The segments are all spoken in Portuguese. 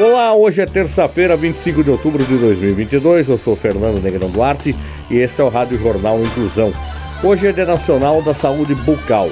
Olá, hoje é terça-feira, 25 de outubro de 2022. Eu sou Fernando Negrão Duarte e esse é o Rádio Jornal Inclusão. Hoje é Dia Nacional da Saúde Bucal.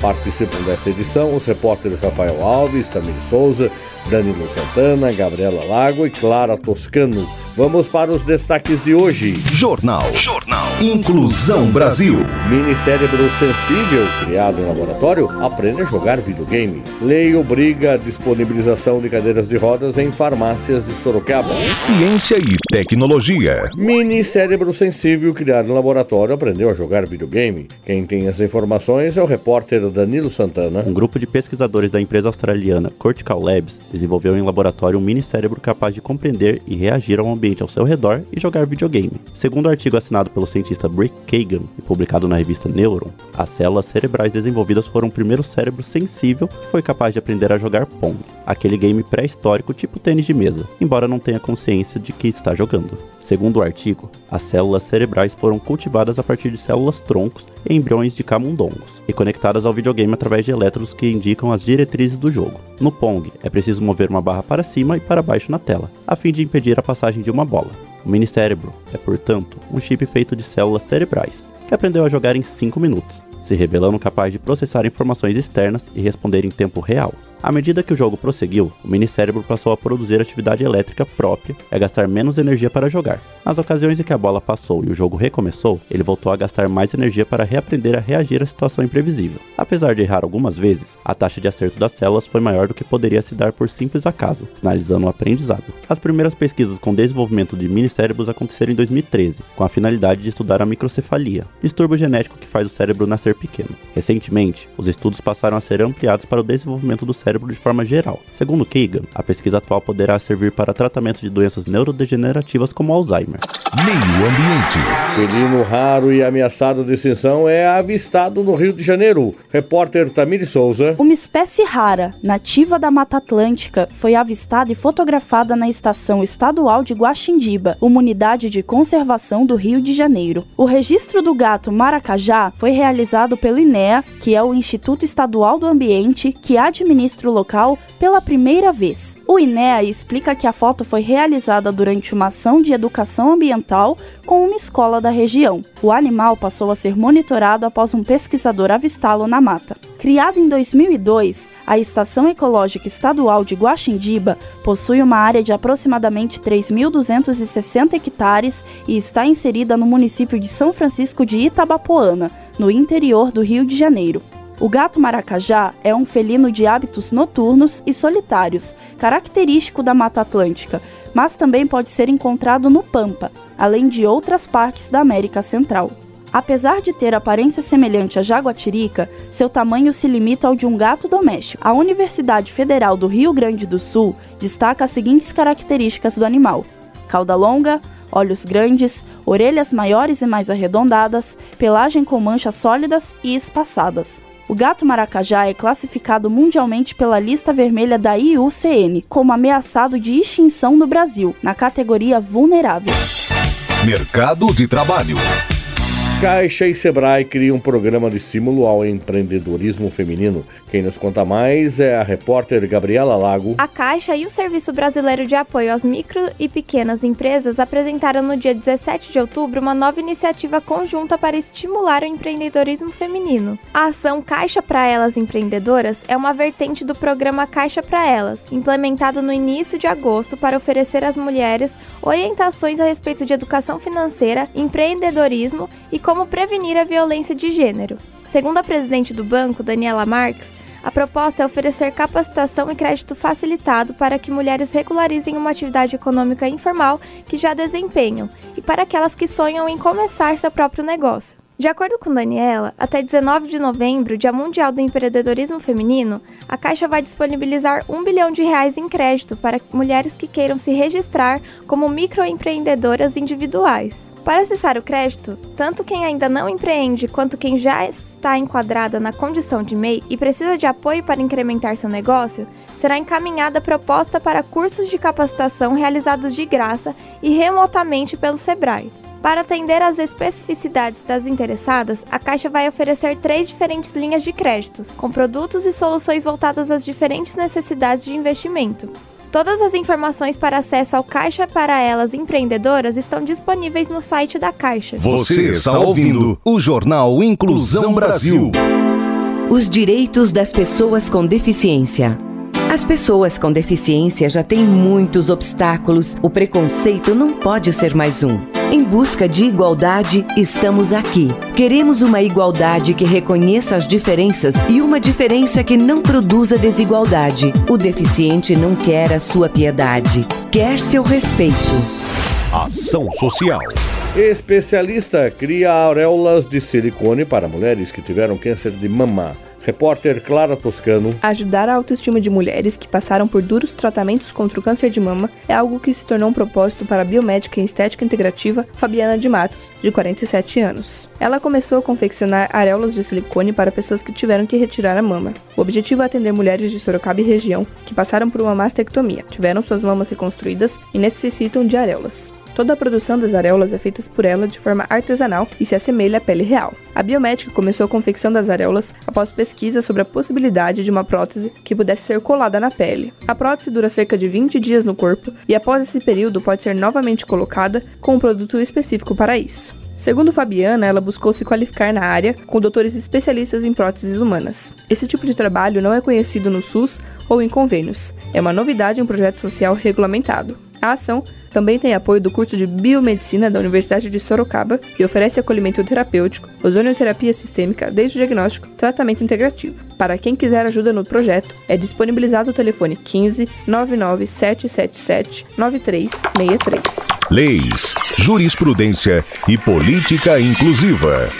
Participam dessa edição os repórteres Rafael Alves, Tamir Souza, Danilo Santana, Gabriela Lago e Clara Toscano. Vamos para os destaques de hoje. Jornal. Jornal. Inclusão Brasil. Mini cérebro sensível, criado em laboratório, aprende a jogar videogame. Lei obriga a disponibilização de cadeiras de rodas em farmácias de Sorocaba. Ciência e tecnologia. Mini cérebro sensível, criado em laboratório, aprendeu a jogar videogame. Quem tem as informações é o repórter Danilo Santana. Um grupo de pesquisadores da empresa australiana Cortical Labs desenvolveu em laboratório um mini cérebro capaz de compreender e reagir a um ambiente ao seu redor e jogar videogame. Segundo o um artigo assinado pelo cientista Brick Kagan e publicado na revista Neuron, as células cerebrais desenvolvidas foram o primeiro cérebro sensível que foi capaz de aprender a jogar Pong, aquele game pré-histórico tipo tênis de mesa, embora não tenha consciência de que está jogando. Segundo o artigo, as células cerebrais foram cultivadas a partir de células troncos e embriões de camundongos e conectadas ao videogame através de elétrodos que indicam as diretrizes do jogo. No Pong, é preciso mover uma barra para cima e para baixo na tela, a fim de impedir a passagem de uma bola. O mini cérebro é, portanto, um chip feito de células cerebrais, que aprendeu a jogar em 5 minutos, se revelando capaz de processar informações externas e responder em tempo real. À medida que o jogo prosseguiu, o minicérebro passou a produzir atividade elétrica própria e a gastar menos energia para jogar. Nas ocasiões em que a bola passou e o jogo recomeçou, ele voltou a gastar mais energia para reaprender a reagir à situação imprevisível. Apesar de errar algumas vezes, a taxa de acerto das células foi maior do que poderia se dar por simples acaso, sinalizando o aprendizado. As primeiras pesquisas com desenvolvimento de minicérebros aconteceram em 2013, com a finalidade de estudar a microcefalia, distúrbio genético que faz o cérebro nascer pequeno. Recentemente, os estudos passaram a ser ampliados para o desenvolvimento do cérebro cérebro de forma geral. Segundo Kagan, a pesquisa atual poderá servir para tratamento de doenças neurodegenerativas como Alzheimer. Meio Ambiente. Felino raro e ameaçado de extinção é avistado no Rio de Janeiro. Repórter Tamiri Souza. Uma espécie rara, nativa da Mata Atlântica, foi avistada e fotografada na Estação Estadual de Guaxindiba, uma unidade de conservação do Rio de Janeiro. O registro do gato maracajá foi realizado pelo INEA, que é o Instituto Estadual do Ambiente, que administra o local pela primeira vez. O INEA explica que a foto foi realizada durante uma ação de educação ambiental com uma escola da região. O animal passou a ser monitorado após um pesquisador avistá-lo na mata. Criada em 2002, a Estação Ecológica Estadual de Guaxindiba possui uma área de aproximadamente 3.260 hectares e está inserida no município de São Francisco de Itabapoana, no interior do Rio de Janeiro. O gato maracajá é um felino de hábitos noturnos e solitários, característico da Mata Atlântica, mas também pode ser encontrado no Pampa, além de outras partes da América Central. Apesar de ter aparência semelhante à jaguatirica, seu tamanho se limita ao de um gato doméstico. A Universidade Federal do Rio Grande do Sul destaca as seguintes características do animal: cauda longa, olhos grandes, orelhas maiores e mais arredondadas, pelagem com manchas sólidas e espaçadas. O gato maracajá é classificado mundialmente pela lista vermelha da IUCN como ameaçado de extinção no Brasil, na categoria vulnerável. Mercado de trabalho. Caixa e Sebrae criam um programa de estímulo ao empreendedorismo feminino. Quem nos conta mais é a repórter Gabriela Lago. A Caixa e o Serviço Brasileiro de Apoio às Micro e Pequenas Empresas apresentaram no dia 17 de outubro uma nova iniciativa conjunta para estimular o empreendedorismo feminino. A ação Caixa para Elas Empreendedoras é uma vertente do programa Caixa para Elas, implementado no início de agosto para oferecer às mulheres orientações a respeito de educação financeira, empreendedorismo e como prevenir a violência de gênero. Segundo a presidente do banco, Daniela Marques, a proposta é oferecer capacitação e crédito facilitado para que mulheres regularizem uma atividade econômica informal que já desempenham e para aquelas que sonham em começar seu próprio negócio. De acordo com Daniela, até 19 de novembro, Dia Mundial do Empreendedorismo Feminino, a Caixa vai disponibilizar um bilhão de reais em crédito para mulheres que queiram se registrar como microempreendedoras individuais. Para acessar o crédito, tanto quem ainda não empreende quanto quem já está enquadrada na condição de MEI e precisa de apoio para incrementar seu negócio, será encaminhada proposta para cursos de capacitação realizados de graça e remotamente pelo Sebrae. Para atender às especificidades das interessadas, a Caixa vai oferecer três diferentes linhas de créditos, com produtos e soluções voltadas às diferentes necessidades de investimento. Todas as informações para acesso ao Caixa para Elas Empreendedoras estão disponíveis no site da Caixa. Você está ouvindo o Jornal Inclusão Brasil. Os direitos das pessoas com deficiência. As pessoas com deficiência já têm muitos obstáculos, o preconceito não pode ser mais um. Em busca de igualdade, estamos aqui. Queremos uma igualdade que reconheça as diferenças e uma diferença que não produza desigualdade. O deficiente não quer a sua piedade, quer seu respeito. Ação Social. Especialista cria auréolas de silicone para mulheres que tiveram câncer de mama. Repórter Clara Toscano. Ajudar a autoestima de mulheres que passaram por duros tratamentos contra o câncer de mama é algo que se tornou um propósito para a biomédica em estética integrativa Fabiana de Matos, de 47 anos. Ela começou a confeccionar areolas de silicone para pessoas que tiveram que retirar a mama. O objetivo é atender mulheres de Sorocaba e região que passaram por uma mastectomia, tiveram suas mamas reconstruídas e necessitam de areolas. Toda a produção das areolas é feita por ela de forma artesanal e se assemelha à pele real. A biomédica começou a confecção das areolas após pesquisa sobre a possibilidade de uma prótese que pudesse ser colada na pele. A prótese dura cerca de 20 dias no corpo e após esse período pode ser novamente colocada com um produto específico para isso. Segundo Fabiana, ela buscou se qualificar na área com doutores especialistas em próteses humanas. Esse tipo de trabalho não é conhecido no SUS ou em convênios. É uma novidade em um projeto social regulamentado. A ação também tem apoio do curso de Biomedicina da Universidade de Sorocaba e oferece acolhimento terapêutico, ozonioterapia sistêmica, desde o diagnóstico, tratamento integrativo. Para quem quiser ajuda no projeto, é disponibilizado o telefone 15 99 777 9363. Leis, jurisprudência e política inclusiva.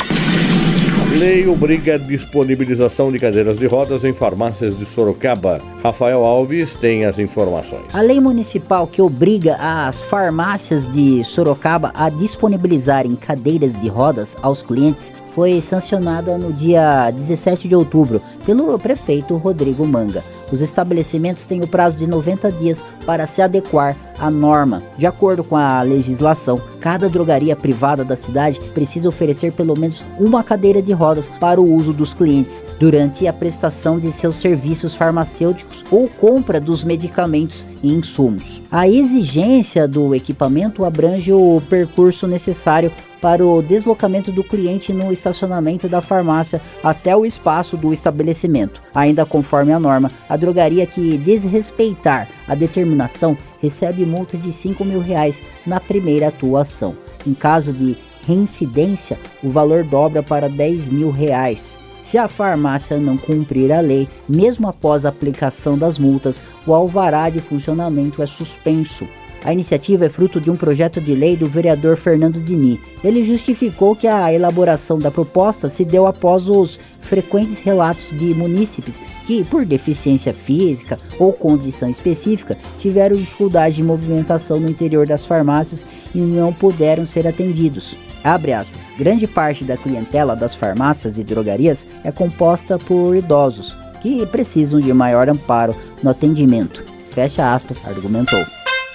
Lei obriga a disponibilização de cadeiras de rodas em farmácias de Sorocaba. Rafael Alves tem as informações. A lei municipal que obriga as farmácias de Sorocaba a disponibilizarem cadeiras de rodas aos clientes foi sancionada no dia 17 de outubro pelo prefeito Rodrigo Manga. Os estabelecimentos têm o prazo de 90 dias para se adequar à norma. De acordo com a legislação, cada drogaria privada da cidade precisa oferecer pelo menos uma cadeira de rodas para o uso dos clientes durante a prestação de seus serviços farmacêuticos ou compra dos medicamentos e insumos. A exigência do equipamento abrange o percurso necessário para o deslocamento do cliente no estacionamento da farmácia até o espaço do estabelecimento. Ainda conforme a norma, a drogaria que desrespeitar a determinação recebe multa de 5 mil reais na primeira atuação. Em caso de reincidência, o valor dobra para 10 mil reais. Se a farmácia não cumprir a lei, mesmo após a aplicação das multas, o alvará de funcionamento é suspenso. A iniciativa é fruto de um projeto de lei do vereador Fernando Dini. Ele justificou que a elaboração da proposta se deu após os frequentes relatos de munícipes que, por deficiência física ou condição específica, tiveram dificuldade de movimentação no interior das farmácias e não puderam ser atendidos. Abre aspas. Grande parte da clientela das farmácias e drogarias é composta por idosos que precisam de maior amparo no atendimento. Fecha aspas, argumentou.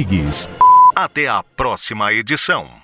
Rodrigues. Até a próxima edição.